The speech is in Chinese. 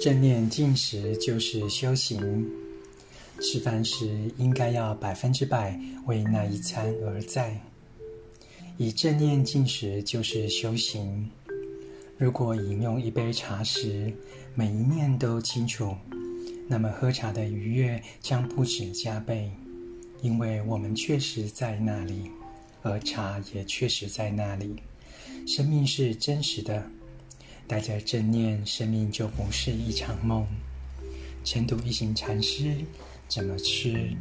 正念进食就是修行，吃饭时应该要百分之百为那一餐而在。以正念进食就是修行。如果饮用一杯茶时，每一念都清楚，那么喝茶的愉悦将不止加倍，因为我们确实在那里，而茶也确实在那里。生命是真实的，带着正念，生命就不是一场梦。晨读一行禅师怎么吃？